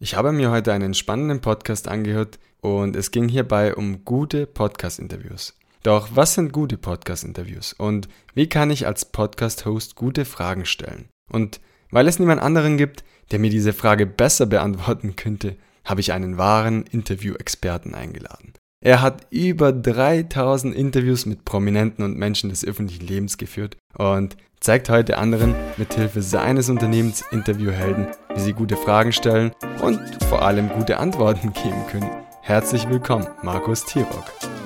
Ich habe mir heute einen spannenden Podcast angehört und es ging hierbei um gute Podcast-Interviews. Doch was sind gute Podcast-Interviews und wie kann ich als Podcast-Host gute Fragen stellen? Und weil es niemand anderen gibt, der mir diese Frage besser beantworten könnte, habe ich einen wahren Interview-Experten eingeladen. Er hat über 3000 Interviews mit Prominenten und Menschen des öffentlichen Lebens geführt und zeigt heute anderen mithilfe seines Unternehmens Interviewhelden, wie sie gute Fragen stellen und vor allem gute Antworten geben können. Herzlich willkommen, Markus Tirock.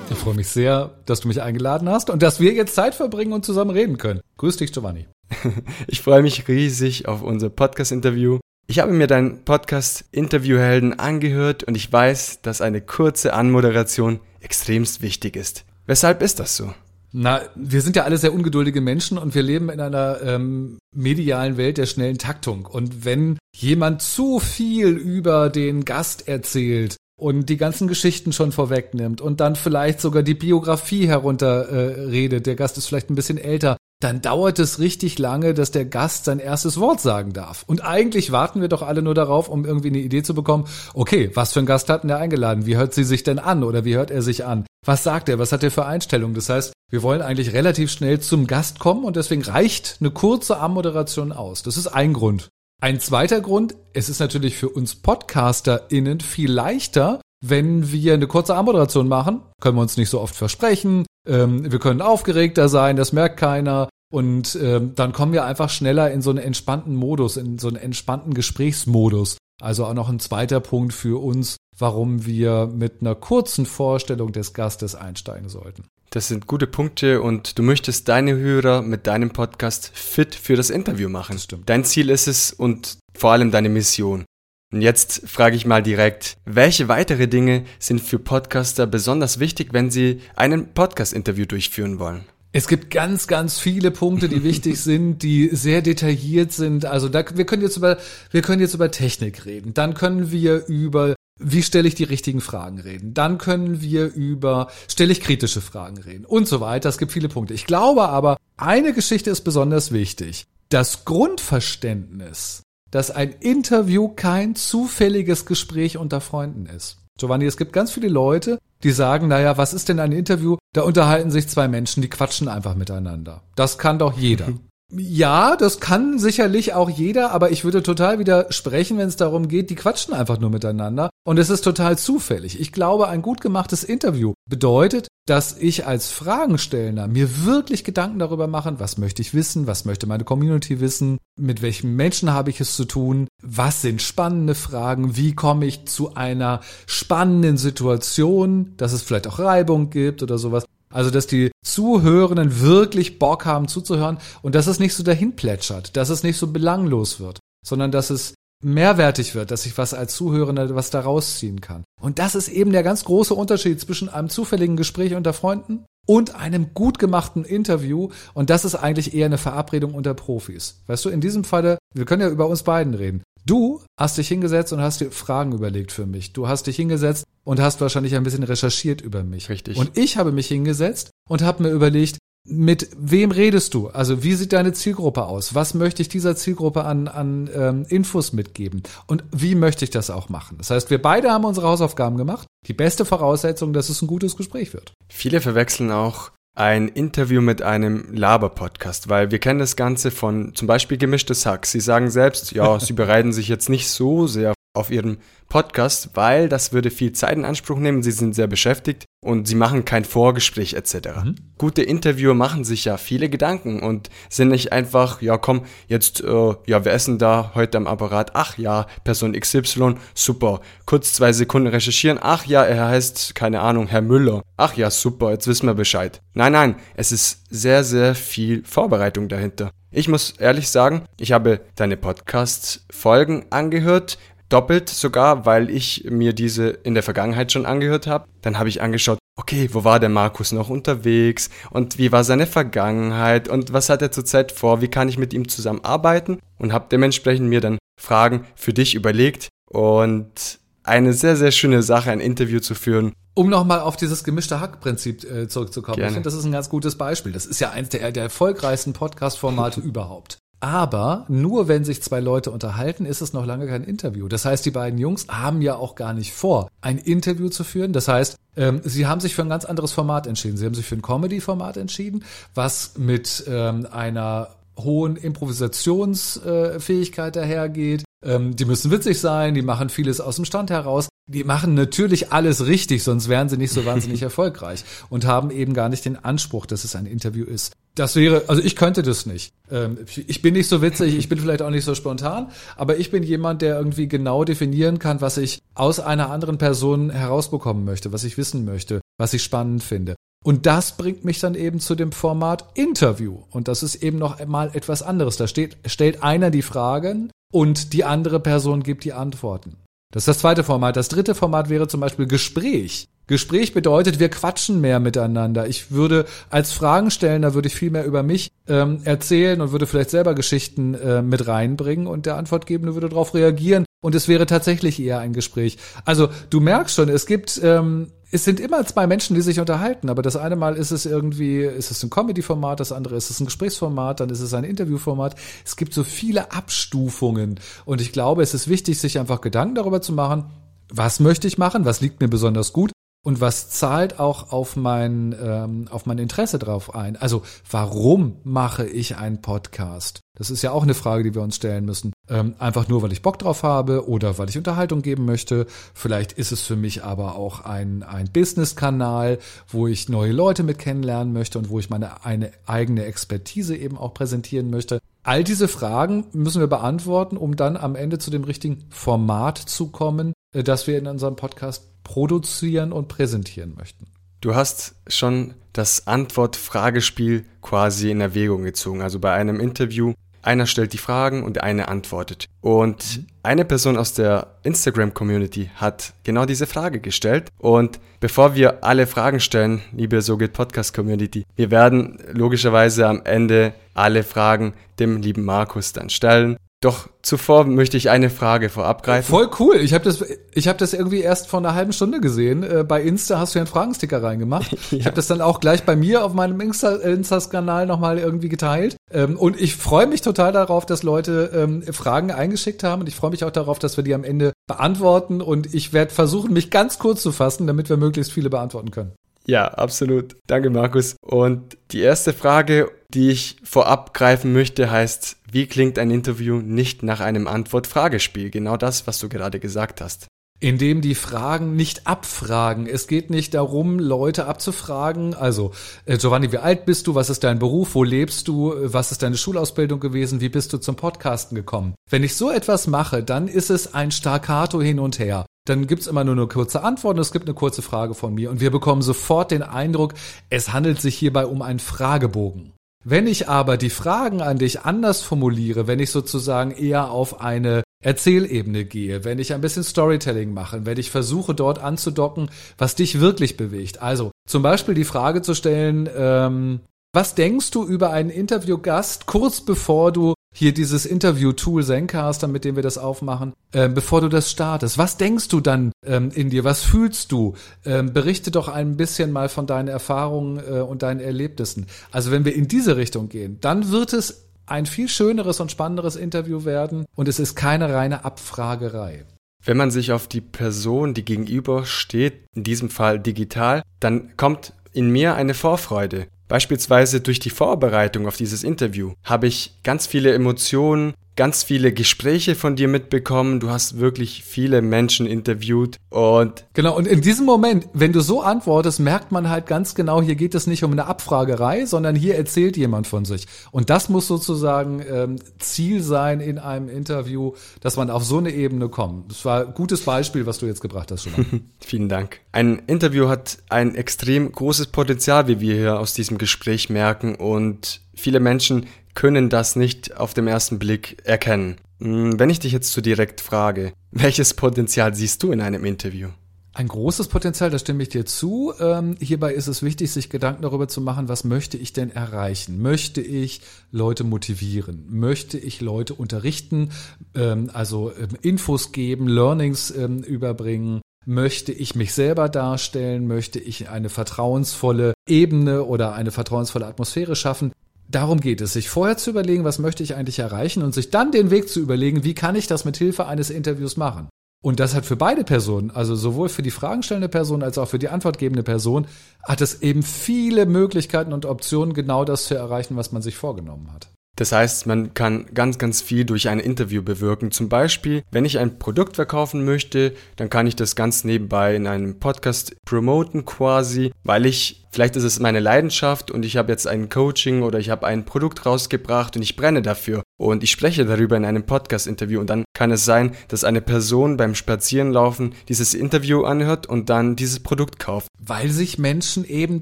Ich freue mich sehr, dass du mich eingeladen hast und dass wir jetzt Zeit verbringen und zusammen reden können. Grüß dich, Giovanni. ich freue mich riesig auf unser Podcast-Interview ich habe mir deinen Podcast Interviewhelden angehört und ich weiß, dass eine kurze Anmoderation extremst wichtig ist. Weshalb ist das so? Na, wir sind ja alle sehr ungeduldige Menschen und wir leben in einer ähm, medialen Welt der schnellen Taktung. Und wenn jemand zu viel über den Gast erzählt und die ganzen Geschichten schon vorwegnimmt und dann vielleicht sogar die Biografie herunterredet, äh, der Gast ist vielleicht ein bisschen älter, dann dauert es richtig lange, dass der Gast sein erstes Wort sagen darf. Und eigentlich warten wir doch alle nur darauf, um irgendwie eine Idee zu bekommen, okay, was für ein Gast hat denn der eingeladen? Wie hört sie sich denn an oder wie hört er sich an? Was sagt er? Was hat er für Einstellungen? Das heißt, wir wollen eigentlich relativ schnell zum Gast kommen und deswegen reicht eine kurze Ammoderation aus. Das ist ein Grund. Ein zweiter Grund, es ist natürlich für uns PodcasterInnen viel leichter, wenn wir eine kurze Ammoderation machen, können wir uns nicht so oft versprechen, ähm, wir können aufgeregter sein, das merkt keiner. Und ähm, dann kommen wir einfach schneller in so einen entspannten Modus, in so einen entspannten Gesprächsmodus. Also auch noch ein zweiter Punkt für uns, warum wir mit einer kurzen Vorstellung des Gastes einsteigen sollten. Das sind gute Punkte und du möchtest deine Hörer mit deinem Podcast fit für das Interview machen. Das stimmt. Dein Ziel ist es und vor allem deine Mission. Und jetzt frage ich mal direkt, welche weitere Dinge sind für Podcaster besonders wichtig, wenn sie einen Podcast-Interview durchführen wollen? Es gibt ganz, ganz viele Punkte, die wichtig sind, die sehr detailliert sind. Also da, wir können jetzt über, wir können jetzt über Technik reden. Dann können wir über wie stelle ich die richtigen Fragen reden. Dann können wir über, stelle ich kritische Fragen reden und so weiter. Es gibt viele Punkte. Ich glaube aber, eine Geschichte ist besonders wichtig. Das Grundverständnis, dass ein Interview kein zufälliges Gespräch unter Freunden ist. Giovanni, es gibt ganz viele Leute, die sagen, naja, was ist denn ein Interview? Da unterhalten sich zwei Menschen, die quatschen einfach miteinander. Das kann doch jeder. Ja, das kann sicherlich auch jeder, aber ich würde total widersprechen, wenn es darum geht, die quatschen einfach nur miteinander und es ist total zufällig. Ich glaube, ein gut gemachtes Interview bedeutet, dass ich als Fragenstellender mir wirklich Gedanken darüber mache, was möchte ich wissen, was möchte meine Community wissen, mit welchen Menschen habe ich es zu tun, was sind spannende Fragen, wie komme ich zu einer spannenden Situation, dass es vielleicht auch Reibung gibt oder sowas. Also, dass die Zuhörenden wirklich Bock haben zuzuhören und dass es nicht so dahin plätschert, dass es nicht so belanglos wird, sondern dass es mehrwertig wird, dass ich was als Zuhörender was da rausziehen kann. Und das ist eben der ganz große Unterschied zwischen einem zufälligen Gespräch unter Freunden und einem gut gemachten Interview. Und das ist eigentlich eher eine Verabredung unter Profis. Weißt du, in diesem Falle, wir können ja über uns beiden reden. Du hast dich hingesetzt und hast dir Fragen überlegt für mich. Du hast dich hingesetzt und hast wahrscheinlich ein bisschen recherchiert über mich. Richtig. Und ich habe mich hingesetzt und habe mir überlegt, mit wem redest du? Also wie sieht deine Zielgruppe aus? Was möchte ich dieser Zielgruppe an, an ähm, Infos mitgeben? Und wie möchte ich das auch machen? Das heißt, wir beide haben unsere Hausaufgaben gemacht. Die beste Voraussetzung, dass es ein gutes Gespräch wird. Viele verwechseln auch ein Interview mit einem Laber-Podcast, weil wir kennen das Ganze von zum Beispiel gemischtes Hack. Sie sagen selbst, ja, sie bereiten sich jetzt nicht so sehr auf ihrem Podcast, weil das würde viel Zeit in Anspruch nehmen. Sie sind sehr beschäftigt und sie machen kein Vorgespräch etc. Mhm. Gute Interviewer machen sich ja viele Gedanken und sind nicht einfach, ja komm, jetzt, äh, ja, wir essen da heute am Apparat, ach ja, Person XY, super, kurz zwei Sekunden recherchieren, ach ja, er heißt, keine Ahnung, Herr Müller, ach ja, super, jetzt wissen wir Bescheid. Nein, nein, es ist sehr, sehr viel Vorbereitung dahinter. Ich muss ehrlich sagen, ich habe deine Podcast-Folgen angehört, doppelt sogar, weil ich mir diese in der Vergangenheit schon angehört habe. Dann habe ich angeschaut, okay, wo war der Markus noch unterwegs und wie war seine Vergangenheit und was hat er zurzeit vor, wie kann ich mit ihm zusammenarbeiten und habe dementsprechend mir dann Fragen für dich überlegt und eine sehr, sehr schöne Sache, ein Interview zu führen. Um nochmal auf dieses gemischte Hack-Prinzip äh, zurückzukommen. Gerne. Ich finde, das ist ein ganz gutes Beispiel. Das ist ja eines der, der erfolgreichsten Podcast-Formate überhaupt. Aber nur wenn sich zwei Leute unterhalten, ist es noch lange kein Interview. Das heißt, die beiden Jungs haben ja auch gar nicht vor, ein Interview zu führen. Das heißt, ähm, sie haben sich für ein ganz anderes Format entschieden. Sie haben sich für ein Comedy-Format entschieden, was mit ähm, einer hohen Improvisationsfähigkeit dahergeht. Ähm, die müssen witzig sein, die machen vieles aus dem Stand heraus. Die machen natürlich alles richtig, sonst wären sie nicht so wahnsinnig erfolgreich und haben eben gar nicht den Anspruch, dass es ein Interview ist. Das wäre, also ich könnte das nicht. Ähm, ich bin nicht so witzig, ich bin vielleicht auch nicht so spontan, aber ich bin jemand, der irgendwie genau definieren kann, was ich aus einer anderen Person herausbekommen möchte, was ich wissen möchte, was ich spannend finde. Und das bringt mich dann eben zu dem Format Interview. Und das ist eben noch einmal etwas anderes. Da steht, stellt einer die Fragen und die andere Person gibt die Antworten. Das ist das zweite Format. Das dritte Format wäre zum Beispiel Gespräch. Gespräch bedeutet, wir quatschen mehr miteinander. Ich würde als Fragen stellen, da würde ich viel mehr über mich ähm, erzählen und würde vielleicht selber Geschichten äh, mit reinbringen und der Antwortgebende würde darauf reagieren und es wäre tatsächlich eher ein Gespräch. Also du merkst schon, es gibt ähm, es sind immer zwei Menschen, die sich unterhalten, aber das eine Mal ist es irgendwie, ist es ein Comedy-Format, das andere ist es ein Gesprächsformat, dann ist es ein Interviewformat. Es gibt so viele Abstufungen und ich glaube, es ist wichtig, sich einfach Gedanken darüber zu machen, was möchte ich machen, was liegt mir besonders gut und was zahlt auch auf mein, ähm, auf mein Interesse drauf ein? Also warum mache ich einen Podcast? Das ist ja auch eine Frage, die wir uns stellen müssen. Ähm, einfach nur, weil ich Bock drauf habe oder weil ich Unterhaltung geben möchte. Vielleicht ist es für mich aber auch ein, ein Business-Kanal, wo ich neue Leute mit kennenlernen möchte und wo ich meine eine eigene Expertise eben auch präsentieren möchte. All diese Fragen müssen wir beantworten, um dann am Ende zu dem richtigen Format zu kommen, äh, das wir in unserem Podcast produzieren und präsentieren möchten. Du hast schon das Antwort-Fragespiel quasi in Erwägung gezogen. Also bei einem Interview, einer stellt die Fragen und eine antwortet. Und mhm. eine Person aus der Instagram-Community hat genau diese Frage gestellt. Und bevor wir alle Fragen stellen, liebe So geht Podcast-Community, wir werden logischerweise am Ende alle Fragen dem lieben Markus dann stellen. Doch zuvor möchte ich eine Frage vorab greifen. Voll cool. Ich habe das, ich habe das irgendwie erst vor einer halben Stunde gesehen. Äh, bei Insta hast du ja einen Fragensticker reingemacht. ja. Ich habe das dann auch gleich bei mir auf meinem Insta-Kanal nochmal irgendwie geteilt. Ähm, und ich freue mich total darauf, dass Leute ähm, Fragen eingeschickt haben. Und ich freue mich auch darauf, dass wir die am Ende beantworten. Und ich werde versuchen, mich ganz kurz zu fassen, damit wir möglichst viele beantworten können. Ja, absolut. Danke, Markus. Und die erste Frage, die ich vorab greifen möchte, heißt, wie klingt ein Interview nicht nach einem Antwort-Fragespiel? Genau das, was du gerade gesagt hast indem die Fragen nicht abfragen. Es geht nicht darum, Leute abzufragen. Also, äh, Giovanni, wie alt bist du? Was ist dein Beruf? Wo lebst du? Was ist deine Schulausbildung gewesen? Wie bist du zum Podcasten gekommen? Wenn ich so etwas mache, dann ist es ein Staccato hin und her. Dann gibt's immer nur eine kurze Antwort und es gibt eine kurze Frage von mir und wir bekommen sofort den Eindruck, es handelt sich hierbei um einen Fragebogen. Wenn ich aber die Fragen an dich anders formuliere, wenn ich sozusagen eher auf eine Erzählebene gehe, wenn ich ein bisschen Storytelling mache, wenn ich versuche dort anzudocken, was dich wirklich bewegt. Also zum Beispiel die Frage zu stellen, ähm, was denkst du über einen Interviewgast kurz bevor du hier dieses Interview-Tool Zencaster, mit dem wir das aufmachen, äh, bevor du das startest? Was denkst du dann ähm, in dir? Was fühlst du? Ähm, berichte doch ein bisschen mal von deinen Erfahrungen äh, und deinen Erlebnissen. Also wenn wir in diese Richtung gehen, dann wird es ein viel schöneres und spannenderes Interview werden und es ist keine reine Abfragerei. Wenn man sich auf die Person, die gegenüber steht, in diesem Fall digital, dann kommt in mir eine Vorfreude. Beispielsweise durch die Vorbereitung auf dieses Interview habe ich ganz viele Emotionen, ganz viele Gespräche von dir mitbekommen. Du hast wirklich viele Menschen interviewt und genau. Und in diesem Moment, wenn du so antwortest, merkt man halt ganz genau, hier geht es nicht um eine Abfragerei, sondern hier erzählt jemand von sich. Und das muss sozusagen ähm, Ziel sein in einem Interview, dass man auf so eine Ebene kommt. Das war ein gutes Beispiel, was du jetzt gebracht hast. Vielen Dank. Ein Interview hat ein extrem großes Potenzial, wie wir hier aus diesem Gespräch merken und viele Menschen können das nicht auf den ersten Blick erkennen. Hm, wenn ich dich jetzt so direkt frage, welches Potenzial siehst du in einem Interview? Ein großes Potenzial, da stimme ich dir zu. Ähm, hierbei ist es wichtig, sich Gedanken darüber zu machen, was möchte ich denn erreichen? Möchte ich Leute motivieren? Möchte ich Leute unterrichten? Ähm, also ähm, Infos geben, Learnings ähm, überbringen? Möchte ich mich selber darstellen? Möchte ich eine vertrauensvolle Ebene oder eine vertrauensvolle Atmosphäre schaffen? Darum geht es, sich vorher zu überlegen, was möchte ich eigentlich erreichen und sich dann den Weg zu überlegen, wie kann ich das mit Hilfe eines Interviews machen. Und das hat für beide Personen, also sowohl für die fragenstellende Person als auch für die antwortgebende Person, hat es eben viele Möglichkeiten und Optionen, genau das zu erreichen, was man sich vorgenommen hat. Das heißt, man kann ganz, ganz viel durch ein Interview bewirken. Zum Beispiel, wenn ich ein Produkt verkaufen möchte, dann kann ich das ganz nebenbei in einem Podcast promoten quasi, weil ich Vielleicht ist es meine Leidenschaft und ich habe jetzt ein Coaching oder ich habe ein Produkt rausgebracht und ich brenne dafür und ich spreche darüber in einem Podcast-Interview und dann kann es sein, dass eine Person beim Spazierenlaufen dieses Interview anhört und dann dieses Produkt kauft. Weil sich Menschen eben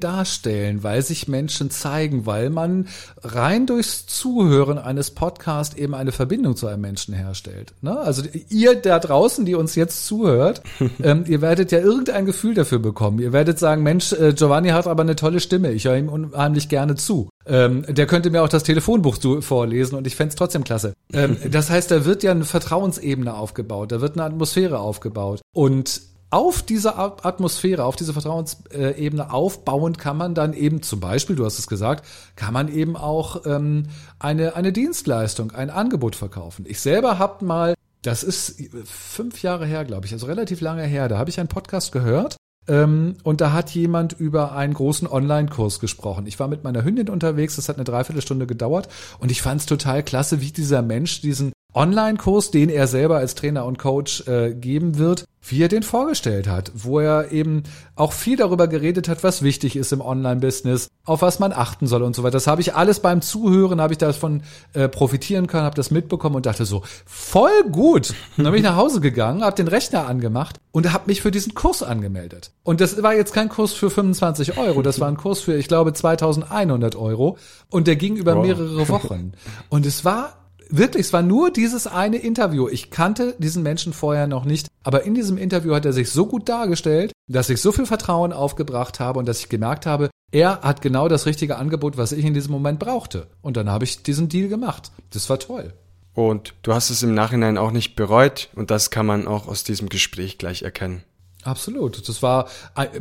darstellen, weil sich Menschen zeigen, weil man rein durchs Zuhören eines Podcasts eben eine Verbindung zu einem Menschen herstellt. Ne? Also ihr da draußen, die uns jetzt zuhört, ähm, ihr werdet ja irgendein Gefühl dafür bekommen. Ihr werdet sagen, Mensch, äh, Giovanni hat aber aber eine tolle Stimme. Ich höre ihm unheimlich gerne zu. Ähm, der könnte mir auch das Telefonbuch vorlesen und ich fände es trotzdem klasse. Ähm, das heißt, da wird ja eine Vertrauensebene aufgebaut, da wird eine Atmosphäre aufgebaut. Und auf diese Atmosphäre, auf diese Vertrauensebene aufbauend kann man dann eben zum Beispiel, du hast es gesagt, kann man eben auch ähm, eine, eine Dienstleistung, ein Angebot verkaufen. Ich selber habe mal, das ist fünf Jahre her, glaube ich, also relativ lange her, da habe ich einen Podcast gehört und da hat jemand über einen großen Online-Kurs gesprochen. Ich war mit meiner Hündin unterwegs, das hat eine Dreiviertelstunde gedauert und ich fand es total klasse, wie dieser Mensch diesen Online-Kurs, den er selber als Trainer und Coach äh, geben wird, wie er den vorgestellt hat, wo er eben auch viel darüber geredet hat, was wichtig ist im Online-Business, auf was man achten soll und so weiter. Das habe ich alles beim Zuhören, habe ich davon äh, profitieren können, habe das mitbekommen und dachte so, voll gut. dann bin ich nach Hause gegangen, habe den Rechner angemacht und habe mich für diesen Kurs angemeldet. Und das war jetzt kein Kurs für 25 Euro, das war ein Kurs für, ich glaube, 2100 Euro und der ging über wow. mehrere Wochen. Und es war wirklich, es war nur dieses eine Interview. Ich kannte diesen Menschen vorher noch nicht, aber in diesem Interview hat er sich so gut dargestellt, dass ich so viel Vertrauen aufgebracht habe und dass ich gemerkt habe, er hat genau das richtige Angebot, was ich in diesem Moment brauchte. Und dann habe ich diesen Deal gemacht. Das war toll. Und du hast es im Nachhinein auch nicht bereut und das kann man auch aus diesem Gespräch gleich erkennen. Absolut. Das war,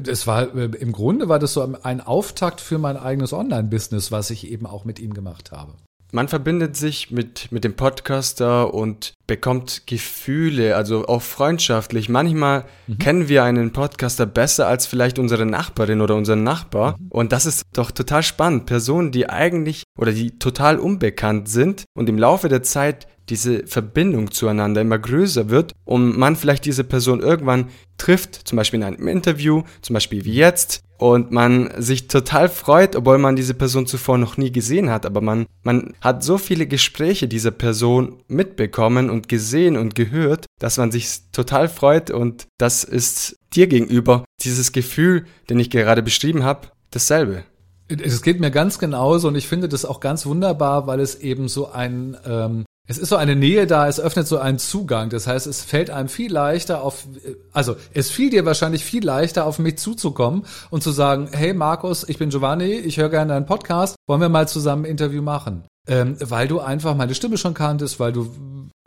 das war, im Grunde war das so ein Auftakt für mein eigenes Online-Business, was ich eben auch mit ihm gemacht habe. Man verbindet sich mit, mit dem Podcaster und bekommt Gefühle, also auch freundschaftlich. Manchmal mhm. kennen wir einen Podcaster besser als vielleicht unsere Nachbarin oder unseren Nachbar. Mhm. Und das ist doch total spannend. Personen, die eigentlich oder die total unbekannt sind und im Laufe der Zeit diese Verbindung zueinander immer größer wird und man vielleicht diese Person irgendwann trifft, zum Beispiel in einem Interview, zum Beispiel wie jetzt, und man sich total freut, obwohl man diese Person zuvor noch nie gesehen hat, aber man, man hat so viele Gespräche dieser Person mitbekommen und gesehen und gehört, dass man sich total freut und das ist dir gegenüber dieses Gefühl, den ich gerade beschrieben habe, dasselbe. Es geht mir ganz genauso und ich finde das auch ganz wunderbar, weil es eben so ein ähm, es ist so eine Nähe da, es öffnet so einen Zugang. Das heißt, es fällt einem viel leichter auf, also es fiel dir wahrscheinlich viel leichter, auf mich zuzukommen und zu sagen, hey Markus, ich bin Giovanni, ich höre gerne deinen Podcast, wollen wir mal zusammen ein Interview machen? Ähm, weil du einfach meine Stimme schon kanntest, weil du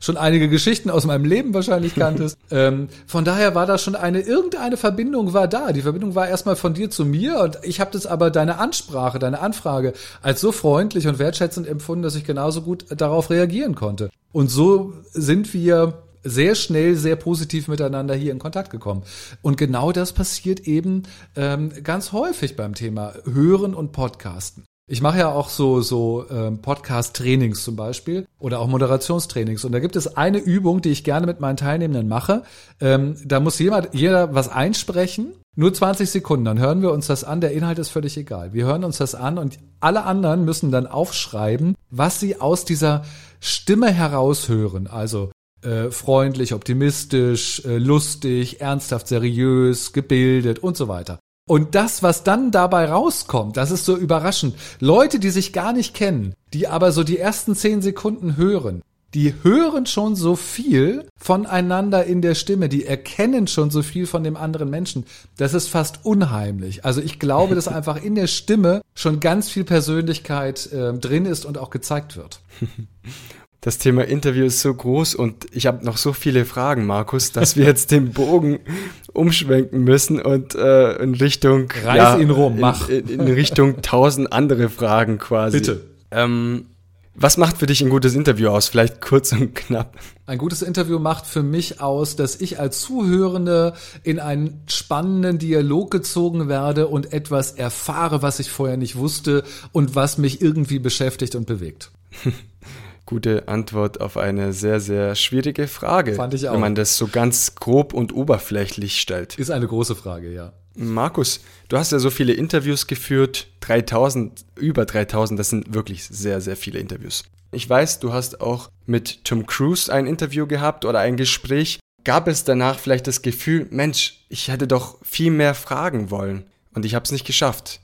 schon einige Geschichten aus meinem Leben wahrscheinlich kanntest. ähm, von daher war da schon eine, irgendeine Verbindung war da. Die Verbindung war erstmal von dir zu mir und ich habe das aber deine Ansprache, deine Anfrage als so freundlich und wertschätzend empfunden, dass ich genauso gut darauf reagieren konnte. Und so sind wir sehr schnell, sehr positiv miteinander hier in Kontakt gekommen. Und genau das passiert eben ähm, ganz häufig beim Thema Hören und Podcasten. Ich mache ja auch so, so ähm, Podcast-Trainings zum Beispiel oder auch Moderationstrainings. Und da gibt es eine Übung, die ich gerne mit meinen Teilnehmenden mache. Ähm, da muss jemand, jeder was einsprechen. Nur 20 Sekunden, dann hören wir uns das an. Der Inhalt ist völlig egal. Wir hören uns das an und alle anderen müssen dann aufschreiben, was sie aus dieser Stimme heraushören. Also äh, freundlich, optimistisch, äh, lustig, ernsthaft, seriös, gebildet und so weiter. Und das, was dann dabei rauskommt, das ist so überraschend. Leute, die sich gar nicht kennen, die aber so die ersten zehn Sekunden hören, die hören schon so viel voneinander in der Stimme, die erkennen schon so viel von dem anderen Menschen. Das ist fast unheimlich. Also ich glaube, dass einfach in der Stimme schon ganz viel Persönlichkeit äh, drin ist und auch gezeigt wird. das Thema Interview ist so groß und ich habe noch so viele Fragen, Markus, dass wir jetzt den Bogen umschwenken müssen und äh, in Richtung Reiß ja, ihn rum, mach. In, in, in Richtung tausend andere Fragen quasi. Bitte. Ähm, was macht für dich ein gutes Interview aus? Vielleicht kurz und knapp. Ein gutes Interview macht für mich aus, dass ich als Zuhörende in einen spannenden Dialog gezogen werde und etwas erfahre, was ich vorher nicht wusste und was mich irgendwie beschäftigt und bewegt. Gute Antwort auf eine sehr, sehr schwierige Frage. Fand ich auch. Wenn man das so ganz grob und oberflächlich stellt. Ist eine große Frage, ja. Markus, du hast ja so viele Interviews geführt, 3000, über 3000, das sind wirklich sehr, sehr viele Interviews. Ich weiß, du hast auch mit Tom Cruise ein Interview gehabt oder ein Gespräch. Gab es danach vielleicht das Gefühl, Mensch, ich hätte doch viel mehr fragen wollen und ich habe es nicht geschafft?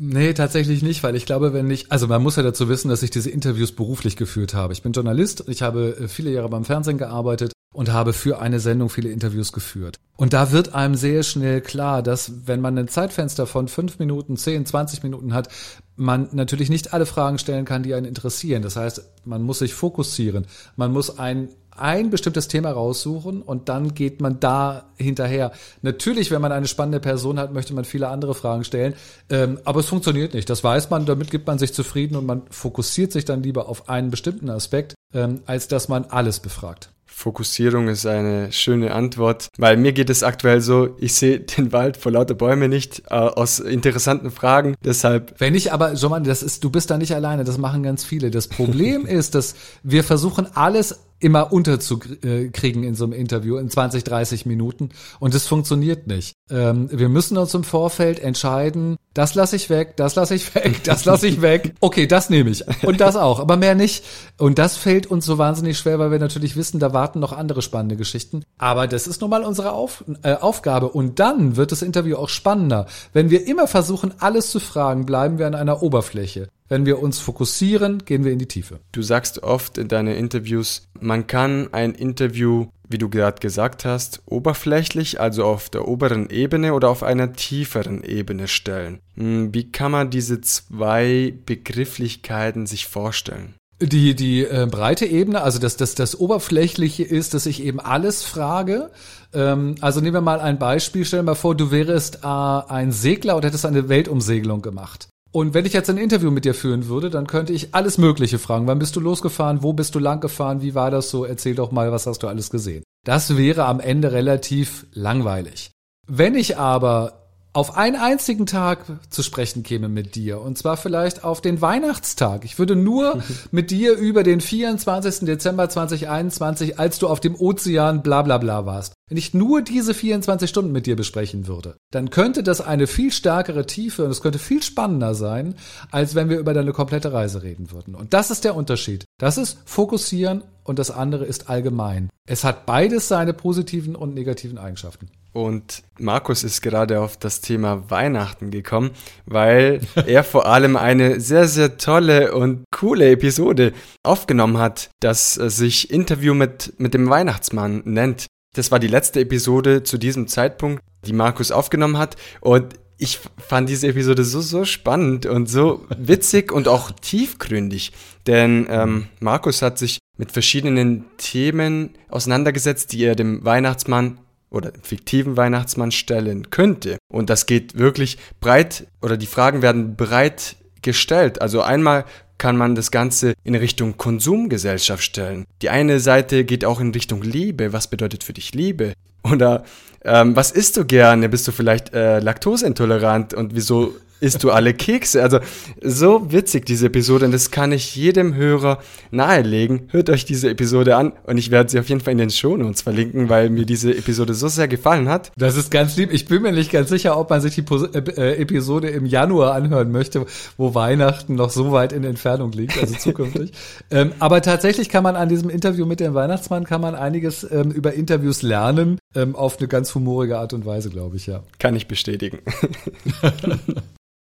Nee, tatsächlich nicht, weil ich glaube, wenn ich, also man muss ja dazu wissen, dass ich diese Interviews beruflich geführt habe. Ich bin Journalist, ich habe äh, viele Jahre beim Fernsehen gearbeitet und habe für eine Sendung viele Interviews geführt. Und da wird einem sehr schnell klar, dass wenn man ein Zeitfenster von fünf Minuten, zehn, zwanzig Minuten hat, man natürlich nicht alle Fragen stellen kann, die einen interessieren. Das heißt, man muss sich fokussieren. Man muss ein ein bestimmtes Thema raussuchen und dann geht man da hinterher. Natürlich, wenn man eine spannende Person hat, möchte man viele andere Fragen stellen, ähm, aber es funktioniert nicht. Das weiß man, damit gibt man sich zufrieden und man fokussiert sich dann lieber auf einen bestimmten Aspekt, ähm, als dass man alles befragt. Fokussierung ist eine schöne Antwort, weil mir geht es aktuell so, ich sehe den Wald vor lauter Bäume nicht äh, aus interessanten Fragen, deshalb. Wenn ich aber, Joman, das ist, du bist da nicht alleine, das machen ganz viele. Das Problem ist, dass wir versuchen alles immer unterzukriegen in so einem Interview in 20, 30 Minuten und es funktioniert nicht. Ähm, wir müssen uns im Vorfeld entscheiden, das lasse ich weg, das lasse ich weg, das lasse ich weg. Okay, das nehme ich und das auch, aber mehr nicht. Und das fällt uns so wahnsinnig schwer, weil wir natürlich wissen, da warten noch andere spannende Geschichten. Aber das ist nun mal unsere Auf, äh, Aufgabe und dann wird das Interview auch spannender. Wenn wir immer versuchen, alles zu fragen, bleiben wir an einer Oberfläche. Wenn wir uns fokussieren, gehen wir in die Tiefe. Du sagst oft in deinen Interviews, man kann ein Interview, wie du gerade gesagt hast, oberflächlich, also auf der oberen Ebene oder auf einer tieferen Ebene stellen. Hm, wie kann man diese zwei Begrifflichkeiten sich vorstellen? Die, die äh, breite Ebene, also das, das, das Oberflächliche ist, dass ich eben alles frage. Ähm, also nehmen wir mal ein Beispiel, stell dir mal vor, du wärst äh, ein Segler und hättest eine Weltumsegelung gemacht. Und wenn ich jetzt ein Interview mit dir führen würde, dann könnte ich alles Mögliche fragen. Wann bist du losgefahren? Wo bist du lang gefahren? Wie war das so? Erzähl doch mal, was hast du alles gesehen? Das wäre am Ende relativ langweilig. Wenn ich aber auf einen einzigen Tag zu sprechen käme mit dir. Und zwar vielleicht auf den Weihnachtstag. Ich würde nur mit dir über den 24. Dezember 2021, als du auf dem Ozean bla bla bla warst. Wenn ich nur diese 24 Stunden mit dir besprechen würde, dann könnte das eine viel stärkere Tiefe und es könnte viel spannender sein, als wenn wir über deine komplette Reise reden würden. Und das ist der Unterschied. Das ist fokussieren und das andere ist allgemein. Es hat beides seine positiven und negativen Eigenschaften. Und Markus ist gerade auf das Thema Weihnachten gekommen, weil er vor allem eine sehr, sehr tolle und coole Episode aufgenommen hat, das sich Interview mit, mit dem Weihnachtsmann nennt. Das war die letzte Episode zu diesem Zeitpunkt, die Markus aufgenommen hat. Und ich fand diese Episode so, so spannend und so witzig und auch tiefgründig. Denn ähm, Markus hat sich mit verschiedenen Themen auseinandergesetzt, die er dem Weihnachtsmann oder fiktiven Weihnachtsmann stellen könnte. Und das geht wirklich breit oder die Fragen werden breit gestellt. Also einmal kann man das Ganze in Richtung Konsumgesellschaft stellen. Die eine Seite geht auch in Richtung Liebe. Was bedeutet für dich Liebe? Oder ähm, was isst du gerne? Bist du vielleicht äh, laktoseintolerant und wieso isst du alle Kekse. Also so witzig diese Episode und das kann ich jedem Hörer nahelegen. Hört euch diese Episode an und ich werde sie auf jeden Fall in den Shownotes verlinken, weil mir diese Episode so sehr gefallen hat. Das ist ganz lieb. Ich bin mir nicht ganz sicher, ob man sich die äh, äh, Episode im Januar anhören möchte, wo Weihnachten noch so weit in Entfernung liegt, also zukünftig. ähm, aber tatsächlich kann man an diesem Interview mit dem Weihnachtsmann kann man einiges ähm, über Interviews lernen, ähm, auf eine ganz humorige Art und Weise, glaube ich, ja. Kann ich bestätigen.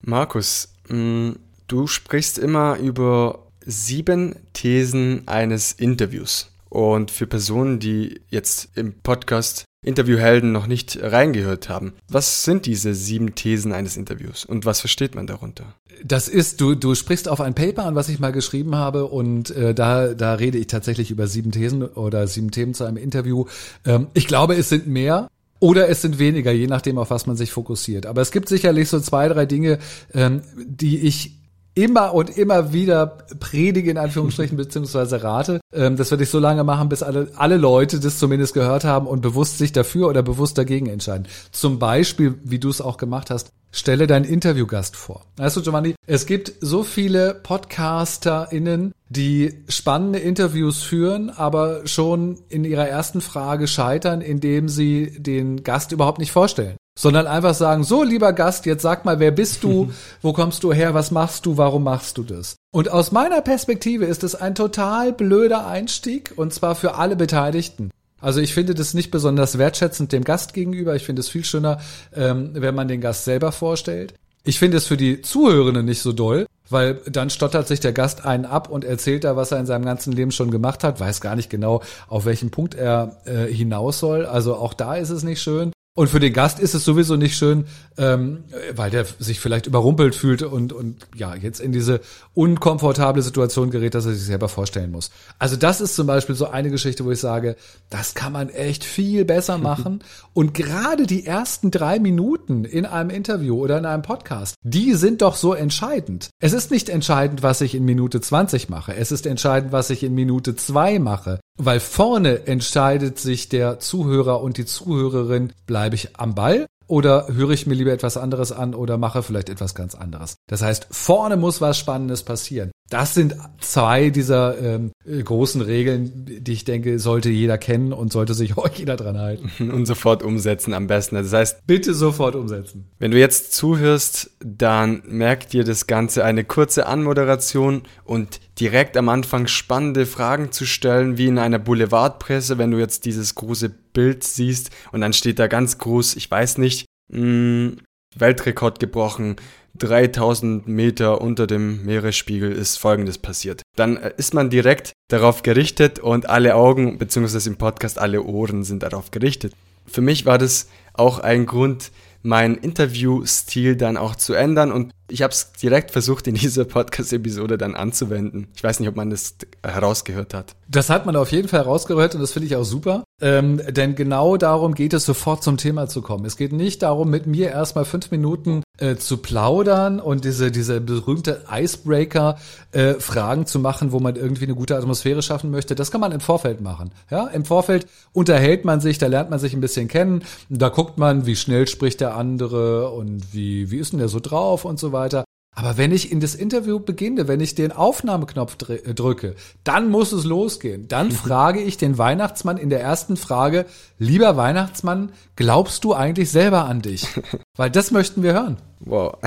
Markus, mm, du sprichst immer über sieben Thesen eines Interviews. Und für Personen, die jetzt im Podcast Interviewhelden noch nicht reingehört haben, was sind diese sieben Thesen eines Interviews und was versteht man darunter? Das ist, du, du sprichst auf ein Paper an, was ich mal geschrieben habe und äh, da, da rede ich tatsächlich über sieben Thesen oder sieben Themen zu einem Interview. Ähm, ich glaube, es sind mehr. Oder es sind weniger, je nachdem, auf was man sich fokussiert. Aber es gibt sicherlich so zwei, drei Dinge, ähm, die ich immer und immer wieder predige, in Anführungsstrichen, beziehungsweise rate. Ähm, das werde ich so lange machen, bis alle, alle Leute das zumindest gehört haben und bewusst sich dafür oder bewusst dagegen entscheiden. Zum Beispiel, wie du es auch gemacht hast, stelle deinen Interviewgast vor. Weißt du, Giovanni, es gibt so viele PodcasterInnen, die spannende Interviews führen, aber schon in ihrer ersten Frage scheitern, indem sie den Gast überhaupt nicht vorstellen sondern einfach sagen, so lieber Gast, jetzt sag mal, wer bist du, wo kommst du her, was machst du, warum machst du das? Und aus meiner Perspektive ist es ein total blöder Einstieg und zwar für alle Beteiligten. Also ich finde das nicht besonders wertschätzend dem Gast gegenüber. Ich finde es viel schöner, ähm, wenn man den Gast selber vorstellt. Ich finde es für die Zuhörenden nicht so doll, weil dann stottert sich der Gast einen ab und erzählt da, was er in seinem ganzen Leben schon gemacht hat, weiß gar nicht genau, auf welchen Punkt er äh, hinaus soll. Also auch da ist es nicht schön. Und für den Gast ist es sowieso nicht schön, ähm, weil der sich vielleicht überrumpelt fühlt und, und ja, jetzt in diese unkomfortable Situation gerät, dass er sich selber vorstellen muss. Also das ist zum Beispiel so eine Geschichte, wo ich sage, das kann man echt viel besser machen. und gerade die ersten drei Minuten in einem Interview oder in einem Podcast, die sind doch so entscheidend. Es ist nicht entscheidend, was ich in Minute 20 mache. Es ist entscheidend, was ich in Minute zwei mache. Weil vorne entscheidet sich der Zuhörer und die Zuhörerin, bleibe ich am Ball oder höre ich mir lieber etwas anderes an oder mache vielleicht etwas ganz anderes. Das heißt, vorne muss was Spannendes passieren. Das sind zwei dieser ähm, großen Regeln, die ich denke, sollte jeder kennen und sollte sich auch jeder dran halten. Und sofort umsetzen am besten. Das heißt, bitte sofort umsetzen. Wenn du jetzt zuhörst, dann merkt dir das Ganze eine kurze Anmoderation und direkt am Anfang spannende Fragen zu stellen, wie in einer Boulevardpresse, wenn du jetzt dieses große Bild siehst und dann steht da ganz groß, ich weiß nicht, mh, mm, Weltrekord gebrochen, 3000 Meter unter dem Meeresspiegel ist Folgendes passiert. Dann äh, ist man direkt darauf gerichtet und alle Augen, beziehungsweise im Podcast alle Ohren sind darauf gerichtet. Für mich war das auch ein Grund, meinen Interviewstil dann auch zu ändern und ich habe es direkt versucht in dieser Podcast-Episode dann anzuwenden. Ich weiß nicht, ob man das herausgehört hat. Das hat man auf jeden Fall herausgehört und das finde ich auch super. Ähm, denn genau darum geht es, sofort zum Thema zu kommen. Es geht nicht darum, mit mir erstmal fünf Minuten äh, zu plaudern und diese, diese berühmte Icebreaker-Fragen äh, zu machen, wo man irgendwie eine gute Atmosphäre schaffen möchte. Das kann man im Vorfeld machen. Ja, im Vorfeld unterhält man sich, da lernt man sich ein bisschen kennen. Da guckt man, wie schnell spricht der andere und wie, wie ist denn der so drauf und so weiter. Aber wenn ich in das Interview beginne, wenn ich den Aufnahmeknopf äh, drücke, dann muss es losgehen. Dann frage ich den Weihnachtsmann in der ersten Frage, lieber Weihnachtsmann, glaubst du eigentlich selber an dich? Weil das möchten wir hören. Wow.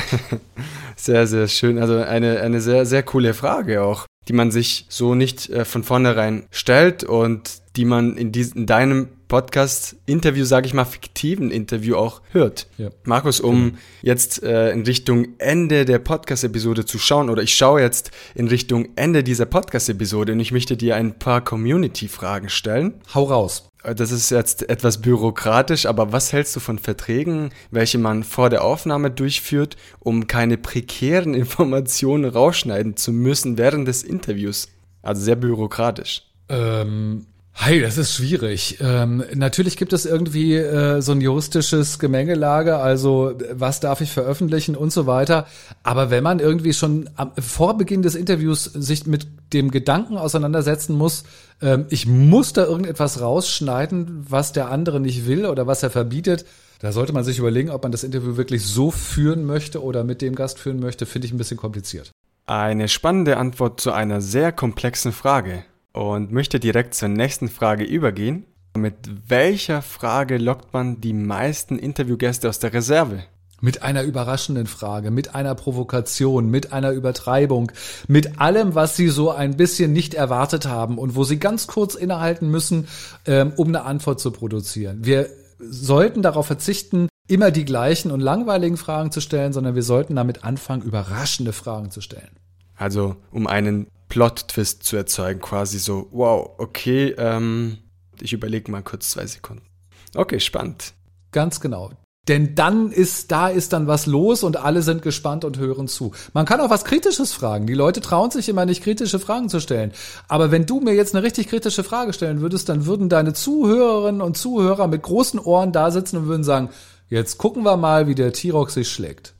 Sehr, sehr schön. Also eine, eine sehr, sehr coole Frage auch, die man sich so nicht äh, von vornherein stellt und die man in, diesem, in deinem Podcast-Interview, sage ich mal, fiktiven Interview auch hört. Ja. Markus, um genau. jetzt äh, in Richtung Ende der Podcast-Episode zu schauen, oder ich schaue jetzt in Richtung Ende dieser Podcast-Episode und ich möchte dir ein paar Community-Fragen stellen. Hau raus. Äh, das ist jetzt etwas bürokratisch, aber was hältst du von Verträgen, welche man vor der Aufnahme durchführt, um keine prekären Informationen rausschneiden zu müssen während des Interviews? Also sehr bürokratisch. Ähm, Hey, das ist schwierig. Ähm, natürlich gibt es irgendwie äh, so ein juristisches Gemengelage, also was darf ich veröffentlichen und so weiter. Aber wenn man irgendwie schon am, vor Beginn des Interviews sich mit dem Gedanken auseinandersetzen muss, ähm, ich muss da irgendetwas rausschneiden, was der andere nicht will oder was er verbietet, da sollte man sich überlegen, ob man das Interview wirklich so führen möchte oder mit dem Gast führen möchte, finde ich ein bisschen kompliziert. Eine spannende Antwort zu einer sehr komplexen Frage und möchte direkt zur nächsten Frage übergehen. Mit welcher Frage lockt man die meisten Interviewgäste aus der Reserve? Mit einer überraschenden Frage, mit einer Provokation, mit einer Übertreibung, mit allem, was sie so ein bisschen nicht erwartet haben und wo sie ganz kurz innehalten müssen, ähm, um eine Antwort zu produzieren. Wir sollten darauf verzichten, immer die gleichen und langweiligen Fragen zu stellen, sondern wir sollten damit anfangen, überraschende Fragen zu stellen. Also um einen Plot-Twist zu erzeugen, quasi so, wow, okay, ähm, ich überlege mal kurz zwei Sekunden. Okay, spannend. Ganz genau. Denn dann ist, da ist dann was los und alle sind gespannt und hören zu. Man kann auch was Kritisches fragen. Die Leute trauen sich immer nicht, kritische Fragen zu stellen. Aber wenn du mir jetzt eine richtig kritische Frage stellen würdest, dann würden deine Zuhörerinnen und Zuhörer mit großen Ohren da sitzen und würden sagen, jetzt gucken wir mal, wie der T-Rock sich schlägt.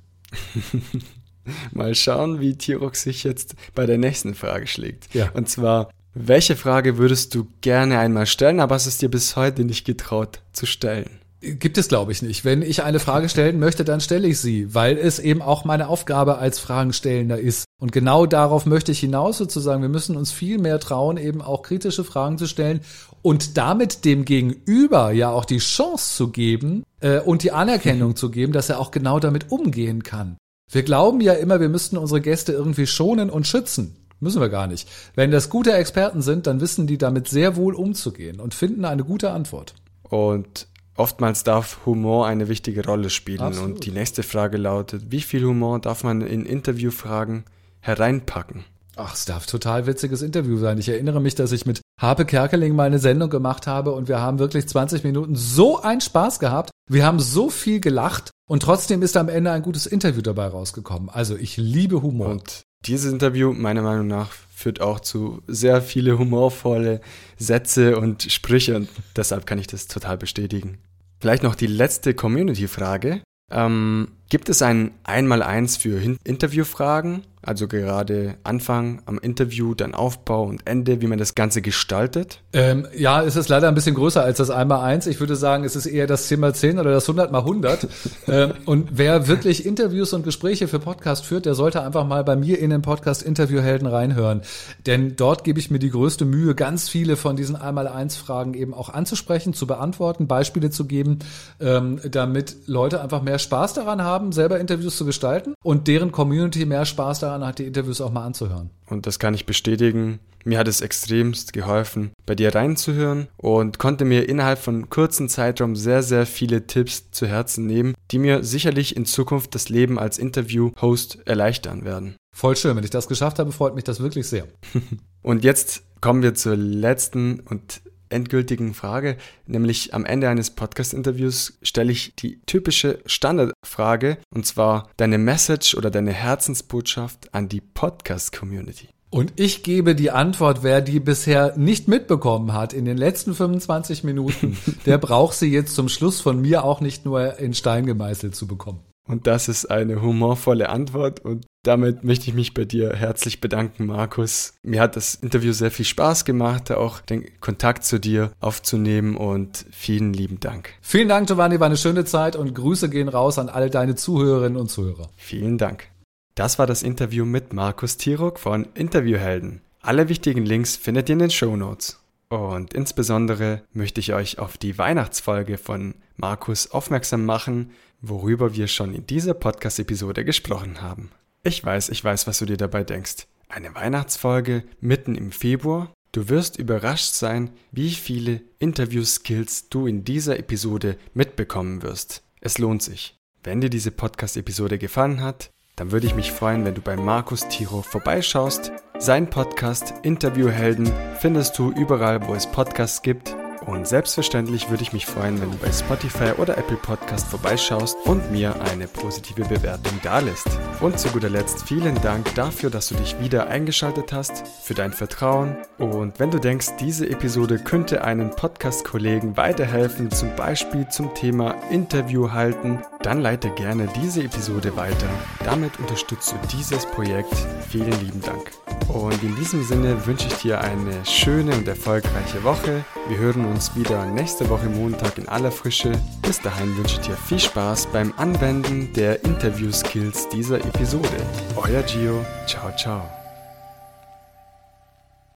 Mal schauen, wie Tirok sich jetzt bei der nächsten Frage schlägt. Ja. Und zwar, welche Frage würdest du gerne einmal stellen, aber hast es dir bis heute nicht getraut zu stellen? Gibt es, glaube ich, nicht. Wenn ich eine Frage stellen möchte, dann stelle ich sie, weil es eben auch meine Aufgabe als Fragenstellender ist. Und genau darauf möchte ich hinaus sozusagen. Wir müssen uns viel mehr trauen, eben auch kritische Fragen zu stellen und damit dem Gegenüber ja auch die Chance zu geben äh, und die Anerkennung zu geben, dass er auch genau damit umgehen kann. Wir glauben ja immer, wir müssten unsere Gäste irgendwie schonen und schützen. Müssen wir gar nicht. Wenn das gute Experten sind, dann wissen die damit sehr wohl umzugehen und finden eine gute Antwort. Und oftmals darf Humor eine wichtige Rolle spielen. Absolut. Und die nächste Frage lautet, wie viel Humor darf man in Interviewfragen hereinpacken? Ach, es darf total witziges Interview sein. Ich erinnere mich, dass ich mit Harpe Kerkeling mal eine Sendung gemacht habe und wir haben wirklich 20 Minuten so einen Spaß gehabt. Wir haben so viel gelacht und trotzdem ist am Ende ein gutes Interview dabei rausgekommen. Also ich liebe Humor. Und dieses Interview, meiner Meinung nach, führt auch zu sehr viele humorvolle Sätze und Sprüche und deshalb kann ich das total bestätigen. Vielleicht noch die letzte Community-Frage. Ähm, gibt es ein Einmaleins für Interviewfragen? Also gerade Anfang am Interview, dann Aufbau und Ende, wie man das Ganze gestaltet? Ähm, ja, es ist leider ein bisschen größer als das einmal eins. Ich würde sagen, es ist eher das 10 mal 10 oder das 100 mal 100. ähm, und wer wirklich Interviews und Gespräche für Podcast führt, der sollte einfach mal bei mir in den Podcast Interviewhelden reinhören. Denn dort gebe ich mir die größte Mühe, ganz viele von diesen einmal eins Fragen eben auch anzusprechen, zu beantworten, Beispiele zu geben, ähm, damit Leute einfach mehr Spaß daran haben, selber Interviews zu gestalten und deren Community mehr Spaß daran hat, die Interviews auch mal anzuhören. Und das kann ich bestätigen. Mir hat es extremst geholfen, bei dir reinzuhören und konnte mir innerhalb von kurzen Zeitraum sehr, sehr viele Tipps zu Herzen nehmen, die mir sicherlich in Zukunft das Leben als Interview-Host erleichtern werden. Voll schön. Wenn ich das geschafft habe, freut mich das wirklich sehr. Und jetzt kommen wir zur letzten und endgültigen Frage, nämlich am Ende eines Podcast-Interviews stelle ich die typische Standardfrage, und zwar deine Message oder deine Herzensbotschaft an die Podcast-Community. Und ich gebe die Antwort, wer die bisher nicht mitbekommen hat in den letzten 25 Minuten, der braucht sie jetzt zum Schluss von mir auch nicht nur in Stein gemeißelt zu bekommen. Und das ist eine humorvolle Antwort und damit möchte ich mich bei dir herzlich bedanken, Markus. Mir hat das Interview sehr viel Spaß gemacht, auch den Kontakt zu dir aufzunehmen und vielen lieben Dank. Vielen Dank, Giovanni, war eine schöne Zeit und Grüße gehen raus an alle deine Zuhörerinnen und Zuhörer. Vielen Dank. Das war das Interview mit Markus Tirok von Interviewhelden. Alle wichtigen Links findet ihr in den Show Notes. Und insbesondere möchte ich euch auf die Weihnachtsfolge von Markus aufmerksam machen, worüber wir schon in dieser Podcast-Episode gesprochen haben. Ich weiß, ich weiß, was du dir dabei denkst. Eine Weihnachtsfolge mitten im Februar? Du wirst überrascht sein, wie viele Interview-Skills du in dieser Episode mitbekommen wirst. Es lohnt sich. Wenn dir diese Podcast-Episode gefallen hat, dann würde ich mich freuen, wenn du bei Markus Tiro vorbeischaust. Sein Podcast Interviewhelden findest du überall, wo es Podcasts gibt. Und selbstverständlich würde ich mich freuen, wenn du bei Spotify oder Apple Podcast vorbeischaust und mir eine positive Bewertung dalässt. Und zu guter Letzt vielen Dank dafür, dass du dich wieder eingeschaltet hast, für dein Vertrauen. Und wenn du denkst, diese Episode könnte einen Podcast-Kollegen weiterhelfen, zum Beispiel zum Thema Interview halten, dann leite gerne diese Episode weiter. Damit unterstützt du dieses Projekt. Vielen lieben Dank. Und in diesem Sinne wünsche ich dir eine schöne und erfolgreiche Woche. Wir hören uns wieder nächste Woche Montag in aller Frische. Bis dahin wünsche ich dir viel Spaß beim Anwenden der Interview-Skills dieser Episode. Euer Gio. Ciao, ciao.